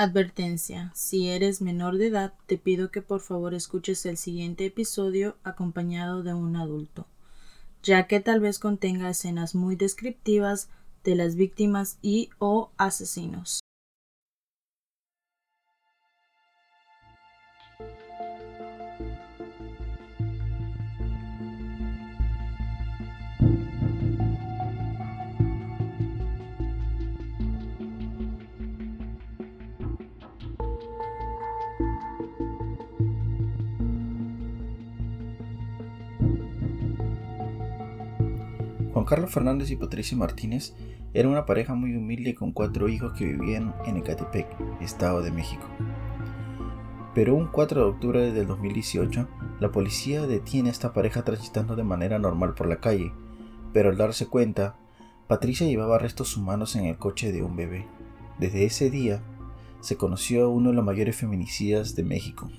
Advertencia. Si eres menor de edad, te pido que por favor escuches el siguiente episodio acompañado de un adulto, ya que tal vez contenga escenas muy descriptivas de las víctimas y o asesinos. Carlos Fernández y Patricia Martínez eran una pareja muy humilde con cuatro hijos que vivían en Ecatepec, Estado de México. Pero un 4 de octubre del 2018, la policía detiene a esta pareja transitando de manera normal por la calle, pero al darse cuenta, Patricia llevaba restos humanos en el coche de un bebé. Desde ese día, se conoció a uno de los mayores feminicidas de México.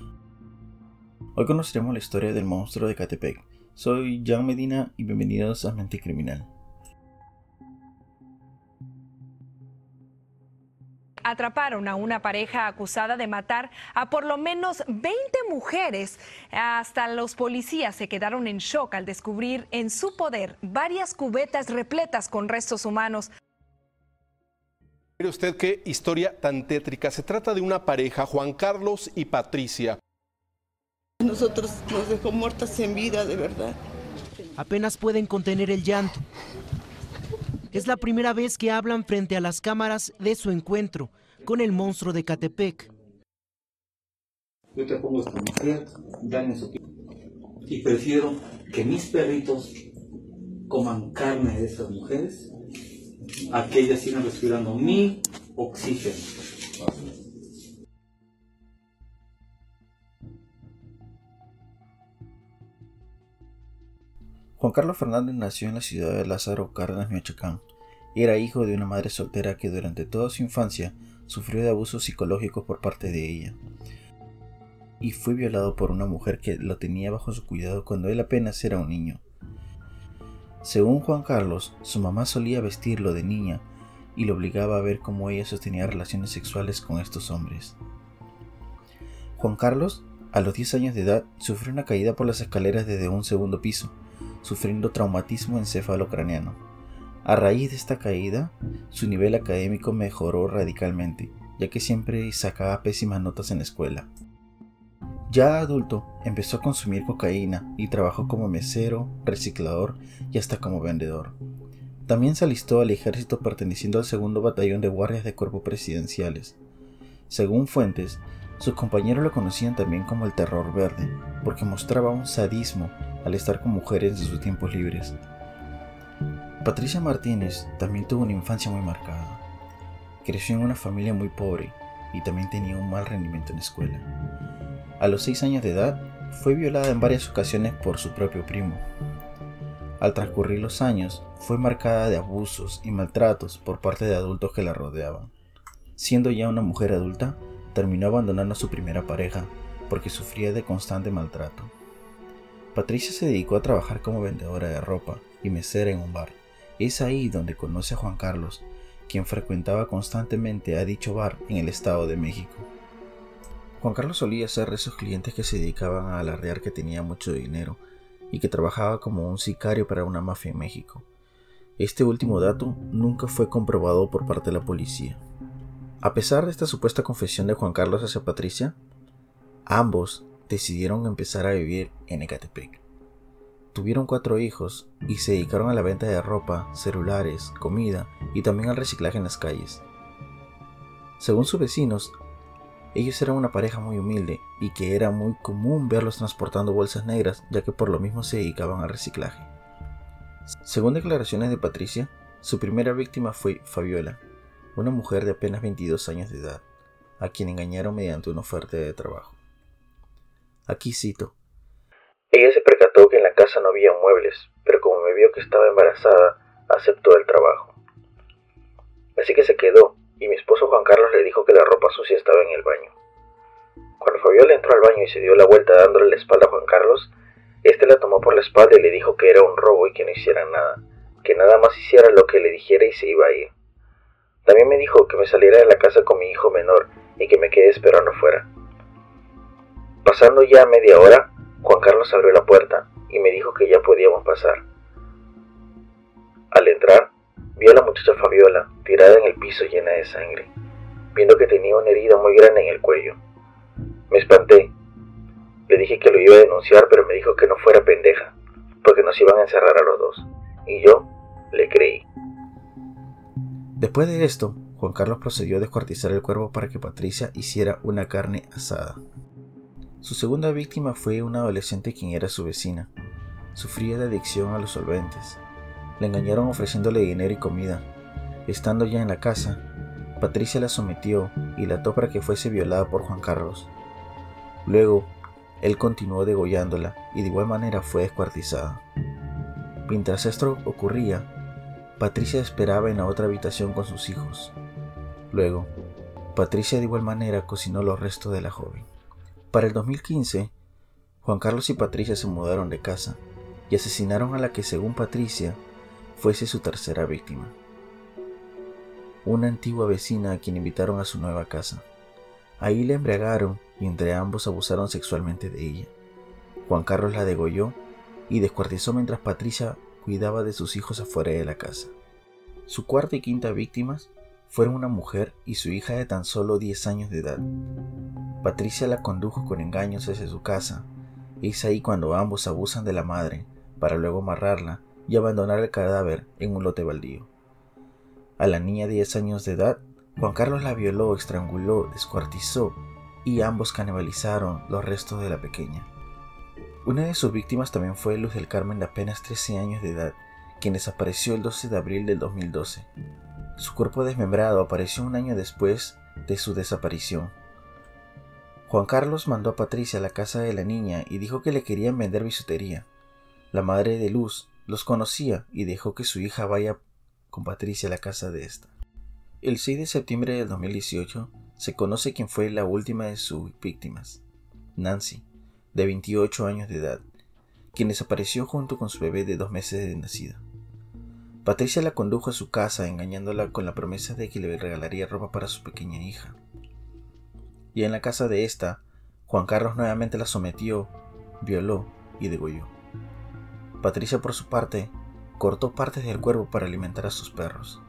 Hoy conoceremos la historia del monstruo de Ecatepec, soy Jan Medina y bienvenidos a Mente Criminal. atraparon a una pareja acusada de matar a por lo menos 20 mujeres. Hasta los policías se quedaron en shock al descubrir en su poder varias cubetas repletas con restos humanos. Mire usted qué historia tan tétrica. Se trata de una pareja, Juan Carlos y Patricia. Nosotros nos dejó muertas en vida, de verdad. Apenas pueden contener el llanto. Es la primera vez que hablan frente a las cámaras de su encuentro con el monstruo de Catepec. Yo te pongo esta mujer, dan su y prefiero que mis perritos coman carne de esas mujeres a que ellas sigan respirando mi oxígeno. Juan Carlos Fernández nació en la ciudad de Lázaro Cárdenas, Michoacán. Era hijo de una madre soltera que durante toda su infancia sufrió de abusos psicológicos por parte de ella. Y fue violado por una mujer que lo tenía bajo su cuidado cuando él apenas era un niño. Según Juan Carlos, su mamá solía vestirlo de niña y lo obligaba a ver cómo ella sostenía relaciones sexuales con estos hombres. Juan Carlos, a los 10 años de edad, sufrió una caída por las escaleras desde un segundo piso sufriendo traumatismo encefalocraniano. A raíz de esta caída, su nivel académico mejoró radicalmente, ya que siempre sacaba pésimas notas en la escuela. Ya adulto, empezó a consumir cocaína y trabajó como mesero, reciclador y hasta como vendedor. También se alistó al ejército perteneciendo al segundo batallón de guardias de cuerpo presidenciales. Según fuentes, sus compañeros lo conocían también como el terror verde, porque mostraba un sadismo al estar con mujeres de sus tiempos libres. Patricia Martínez también tuvo una infancia muy marcada. Creció en una familia muy pobre y también tenía un mal rendimiento en la escuela. A los 6 años de edad, fue violada en varias ocasiones por su propio primo. Al transcurrir los años, fue marcada de abusos y maltratos por parte de adultos que la rodeaban. Siendo ya una mujer adulta, terminó abandonando a su primera pareja porque sufría de constante maltrato. Patricia se dedicó a trabajar como vendedora de ropa y mesera en un bar. Es ahí donde conoce a Juan Carlos, quien frecuentaba constantemente a dicho bar en el Estado de México. Juan Carlos solía ser de esos clientes que se dedicaban a alardear que tenía mucho dinero y que trabajaba como un sicario para una mafia en México. Este último dato nunca fue comprobado por parte de la policía. A pesar de esta supuesta confesión de Juan Carlos hacia Patricia, ambos decidieron empezar a vivir en Ecatepec. Tuvieron cuatro hijos y se dedicaron a la venta de ropa, celulares, comida y también al reciclaje en las calles. Según sus vecinos, ellos eran una pareja muy humilde y que era muy común verlos transportando bolsas negras ya que por lo mismo se dedicaban al reciclaje. Según declaraciones de Patricia, su primera víctima fue Fabiola, una mujer de apenas 22 años de edad, a quien engañaron mediante una oferta de trabajo. Aquí cito. Ella se percató que en la casa no había muebles, pero como me vio que estaba embarazada, aceptó el trabajo. Así que se quedó, y mi esposo Juan Carlos le dijo que la ropa sucia estaba en el baño. Cuando Fabiola entró al baño y se dio la vuelta dándole la espalda a Juan Carlos, este la tomó por la espalda y le dijo que era un robo y que no hiciera nada, que nada más hiciera lo que le dijera y se iba a ir. También me dijo que me saliera de la casa con mi hijo menor y que me quedé esperando afuera. Pasando ya media hora, Juan Carlos abrió la puerta y me dijo que ya podíamos pasar. Al entrar, vi a la muchacha Fabiola tirada en el piso llena de sangre, viendo que tenía una herida muy grande en el cuello. Me espanté. Le dije que lo iba a denunciar, pero me dijo que no fuera pendeja, porque nos iban a encerrar a los dos. Y yo le creí. Después de esto, Juan Carlos procedió a descuartizar el cuerpo para que Patricia hiciera una carne asada. Su segunda víctima fue una adolescente quien era su vecina. Sufría de adicción a los solventes. Le engañaron ofreciéndole dinero y comida. Estando ya en la casa, Patricia la sometió y la ató para que fuese violada por Juan Carlos. Luego, él continuó degollándola y de igual manera fue descuartizada. Mientras esto ocurría, Patricia esperaba en la otra habitación con sus hijos. Luego, Patricia de igual manera cocinó los restos de la joven. Para el 2015, Juan Carlos y Patricia se mudaron de casa y asesinaron a la que según Patricia fuese su tercera víctima. Una antigua vecina a quien invitaron a su nueva casa. Ahí la embriagaron y entre ambos abusaron sexualmente de ella. Juan Carlos la degolló y descuartizó mientras Patricia cuidaba de sus hijos afuera de la casa. Su cuarta y quinta víctimas fueron una mujer y su hija de tan solo 10 años de edad. Patricia la condujo con engaños hacia su casa. Es ahí cuando ambos abusan de la madre para luego amarrarla y abandonar el cadáver en un lote baldío. A la niña de 10 años de edad, Juan Carlos la violó, estranguló, descuartizó y ambos canibalizaron los restos de la pequeña. Una de sus víctimas también fue Luz del Carmen de apenas 13 años de edad, quien desapareció el 12 de abril del 2012. Su cuerpo desmembrado apareció un año después de su desaparición. Juan Carlos mandó a Patricia a la casa de la niña y dijo que le querían vender bisutería. La madre de Luz los conocía y dejó que su hija vaya con Patricia a la casa de esta. El 6 de septiembre del 2018 se conoce quién fue la última de sus víctimas, Nancy, de 28 años de edad, quien desapareció junto con su bebé de dos meses de nacida. Patricia la condujo a su casa engañándola con la promesa de que le regalaría ropa para su pequeña hija. Y en la casa de esta, Juan Carlos nuevamente la sometió, violó y degolló. Patricia por su parte cortó partes del cuerpo para alimentar a sus perros.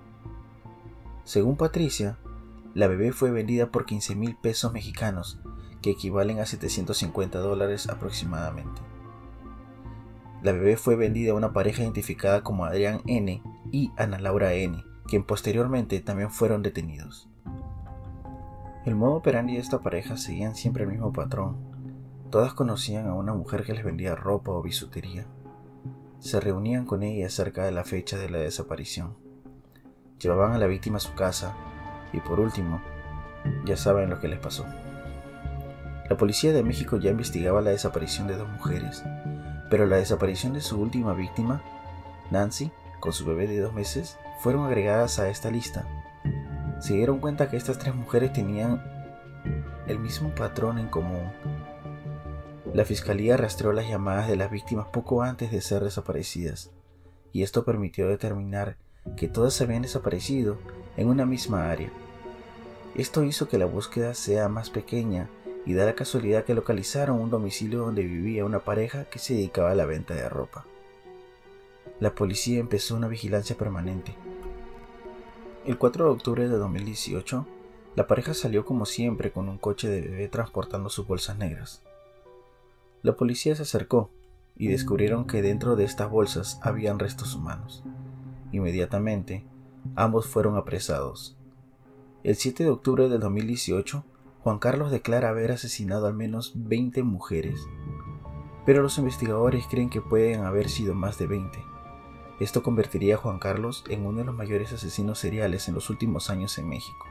Según Patricia, la bebé fue vendida por 15 mil pesos mexicanos, que equivalen a 750 dólares aproximadamente. La bebé fue vendida a una pareja identificada como Adrián N. y Ana Laura N., quien posteriormente también fueron detenidos. El modo operandi de esta pareja seguían siempre el mismo patrón. Todas conocían a una mujer que les vendía ropa o bisutería. Se reunían con ella cerca de la fecha de la desaparición. Llevaban a la víctima a su casa y por último, ya saben lo que les pasó. La policía de México ya investigaba la desaparición de dos mujeres, pero la desaparición de su última víctima, Nancy, con su bebé de dos meses, fueron agregadas a esta lista. Se dieron cuenta que estas tres mujeres tenían el mismo patrón en común. La fiscalía rastreó las llamadas de las víctimas poco antes de ser desaparecidas, y esto permitió determinar que todas habían desaparecido en una misma área. Esto hizo que la búsqueda sea más pequeña y da la casualidad que localizaron un domicilio donde vivía una pareja que se dedicaba a la venta de ropa. La policía empezó una vigilancia permanente. El 4 de octubre de 2018, la pareja salió como siempre con un coche de bebé transportando sus bolsas negras. La policía se acercó y descubrieron que dentro de estas bolsas habían restos humanos. Inmediatamente, ambos fueron apresados. El 7 de octubre de 2018, Juan Carlos declara haber asesinado al menos 20 mujeres, pero los investigadores creen que pueden haber sido más de 20. Esto convertiría a Juan Carlos en uno de los mayores asesinos seriales en los últimos años en México.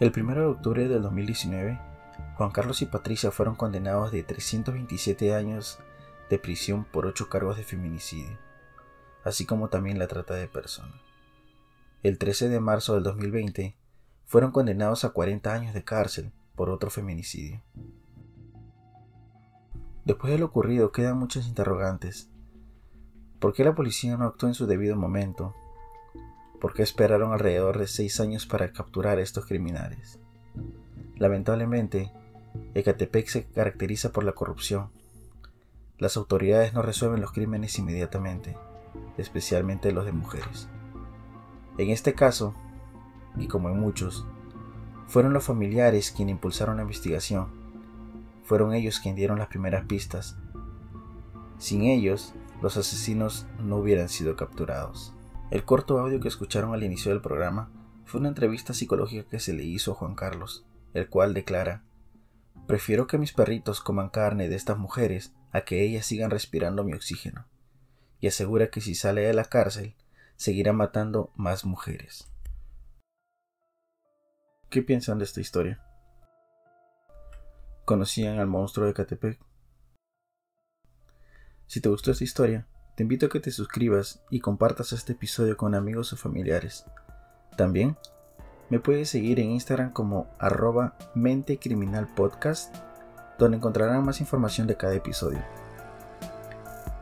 El 1 de octubre del 2019, Juan Carlos y Patricia fueron condenados de 327 años de prisión por 8 cargos de feminicidio, así como también la trata de personas. El 13 de marzo del 2020, fueron condenados a 40 años de cárcel por otro feminicidio. Después de lo ocurrido quedan muchos interrogantes. ¿Por qué la policía no actuó en su debido momento? por qué esperaron alrededor de seis años para capturar a estos criminales. Lamentablemente, Ecatepec se caracteriza por la corrupción. Las autoridades no resuelven los crímenes inmediatamente, especialmente los de mujeres. En este caso, y como en muchos, fueron los familiares quienes impulsaron la investigación. Fueron ellos quienes dieron las primeras pistas. Sin ellos, los asesinos no hubieran sido capturados. El corto audio que escucharon al inicio del programa fue una entrevista psicológica que se le hizo a Juan Carlos, el cual declara, Prefiero que mis perritos coman carne de estas mujeres a que ellas sigan respirando mi oxígeno, y asegura que si sale de la cárcel, seguirá matando más mujeres. ¿Qué piensan de esta historia? ¿Conocían al monstruo de Catepec? Si te gustó esta historia, te invito a que te suscribas y compartas este episodio con amigos o familiares. También me puedes seguir en Instagram como arroba mentecriminalpodcast, donde encontrarán más información de cada episodio.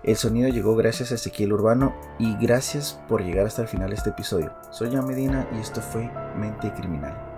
El sonido llegó gracias a Ezequiel Urbano y gracias por llegar hasta el final de este episodio. Soy Jan Medina y esto fue Mente Criminal.